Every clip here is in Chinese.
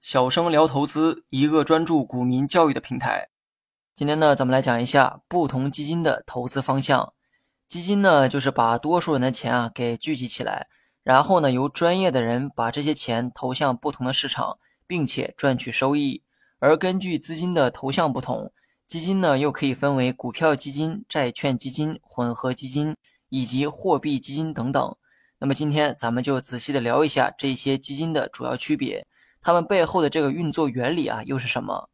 小生聊投资，一个专注股民教育的平台。今天呢，咱们来讲一下不同基金的投资方向。基金呢，就是把多数人的钱啊给聚集起来，然后呢，由专业的人把这些钱投向不同的市场，并且赚取收益。而根据资金的投向不同，基金呢又可以分为股票基金、债券基金、混合基金以及货币基金等等。那么今天咱们就仔细的聊一下这些基金的主要区别，它们背后的这个运作原理啊又是什么？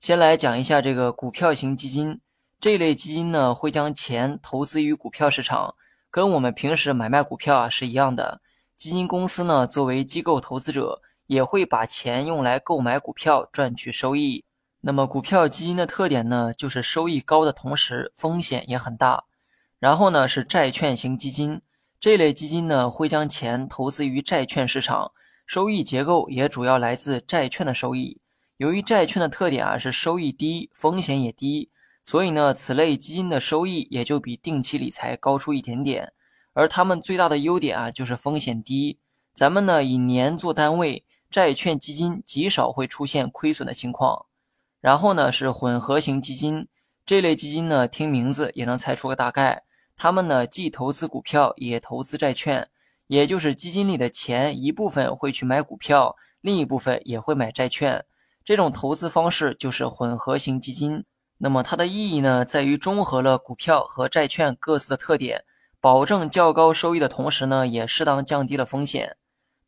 先来讲一下这个股票型基金这类基金呢，会将钱投资于股票市场，跟我们平时买卖股票啊是一样的。基金公司呢，作为机构投资者，也会把钱用来购买股票，赚取收益。那么股票基金的特点呢，就是收益高的同时风险也很大。然后呢是债券型基金这类基金呢，会将钱投资于债券市场，收益结构也主要来自债券的收益。由于债券的特点啊是收益低，风险也低，所以呢，此类基金的收益也就比定期理财高出一点点。而它们最大的优点啊就是风险低。咱们呢以年做单位，债券基金极少会出现亏损的情况。然后呢是混合型基金这类基金呢，听名字也能猜出个大概。他们呢既投资股票也投资债券，也就是基金里的钱一部分会去买股票，另一部分也会买债券。这种投资方式就是混合型基金。那么它的意义呢，在于中和了股票和债券各自的特点，保证较高收益的同时呢，也适当降低了风险。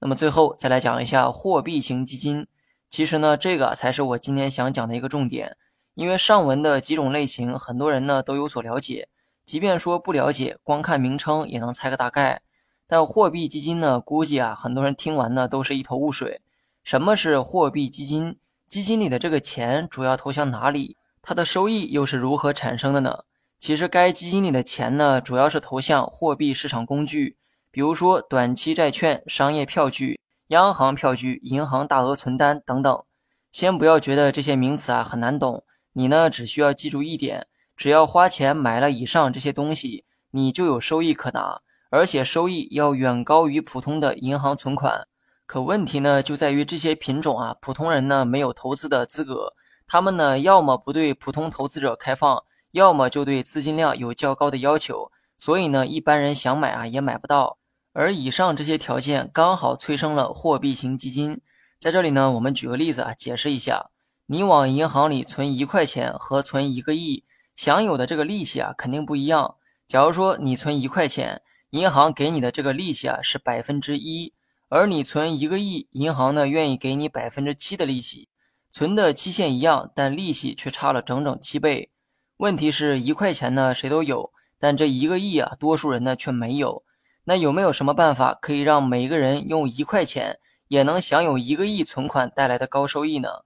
那么最后再来讲一下货币型基金。其实呢，这个才是我今天想讲的一个重点。因为上文的几种类型，很多人呢都有所了解，即便说不了解，光看名称也能猜个大概。但货币基金呢，估计啊，很多人听完呢都是一头雾水。什么是货币基金？基金里的这个钱主要投向哪里？它的收益又是如何产生的呢？其实该基金里的钱呢，主要是投向货币市场工具，比如说短期债券、商业票据、央行票据、银行大额存单等等。先不要觉得这些名词啊很难懂，你呢只需要记住一点：只要花钱买了以上这些东西，你就有收益可拿，而且收益要远高于普通的银行存款。可问题呢，就在于这些品种啊，普通人呢没有投资的资格，他们呢要么不对普通投资者开放，要么就对资金量有较高的要求，所以呢一般人想买啊也买不到。而以上这些条件刚好催生了货币型基金。在这里呢，我们举个例子啊，解释一下：你往银行里存一块钱和存一个亿，享有的这个利息啊肯定不一样。假如说你存一块钱，银行给你的这个利息啊是百分之一。而你存一个亿，银行呢愿意给你百分之七的利息，存的期限一样，但利息却差了整整七倍。问题是一块钱呢谁都有，但这一个亿啊，多数人呢却没有。那有没有什么办法可以让每个人用一块钱也能享有一个亿存款带来的高收益呢？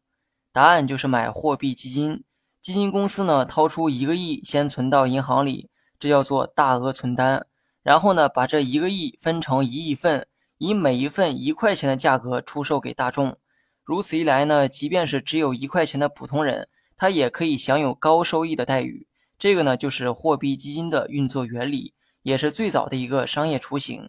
答案就是买货币基金。基金公司呢掏出一个亿先存到银行里，这叫做大额存单，然后呢把这一个亿分成一亿份。以每一份一块钱的价格出售给大众，如此一来呢，即便是只有一块钱的普通人，他也可以享有高收益的待遇。这个呢，就是货币基金的运作原理，也是最早的一个商业雏形。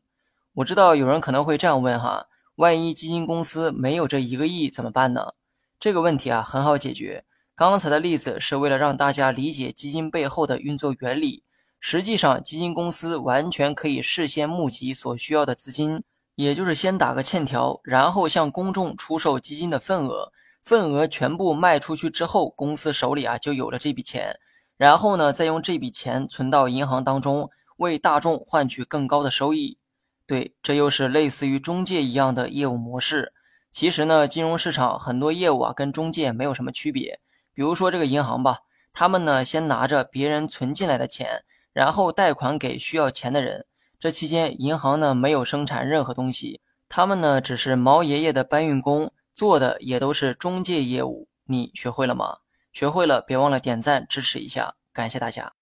我知道有人可能会这样问哈：万一基金公司没有这一个亿怎么办呢？这个问题啊，很好解决。刚才的例子是为了让大家理解基金背后的运作原理。实际上，基金公司完全可以事先募集所需要的资金。也就是先打个欠条，然后向公众出售基金的份额，份额全部卖出去之后，公司手里啊就有了这笔钱，然后呢，再用这笔钱存到银行当中，为大众换取更高的收益。对，这又是类似于中介一样的业务模式。其实呢，金融市场很多业务啊跟中介没有什么区别。比如说这个银行吧，他们呢先拿着别人存进来的钱，然后贷款给需要钱的人。这期间，银行呢没有生产任何东西，他们呢只是毛爷爷的搬运工，做的也都是中介业务。你学会了吗？学会了，别忘了点赞支持一下，感谢大家。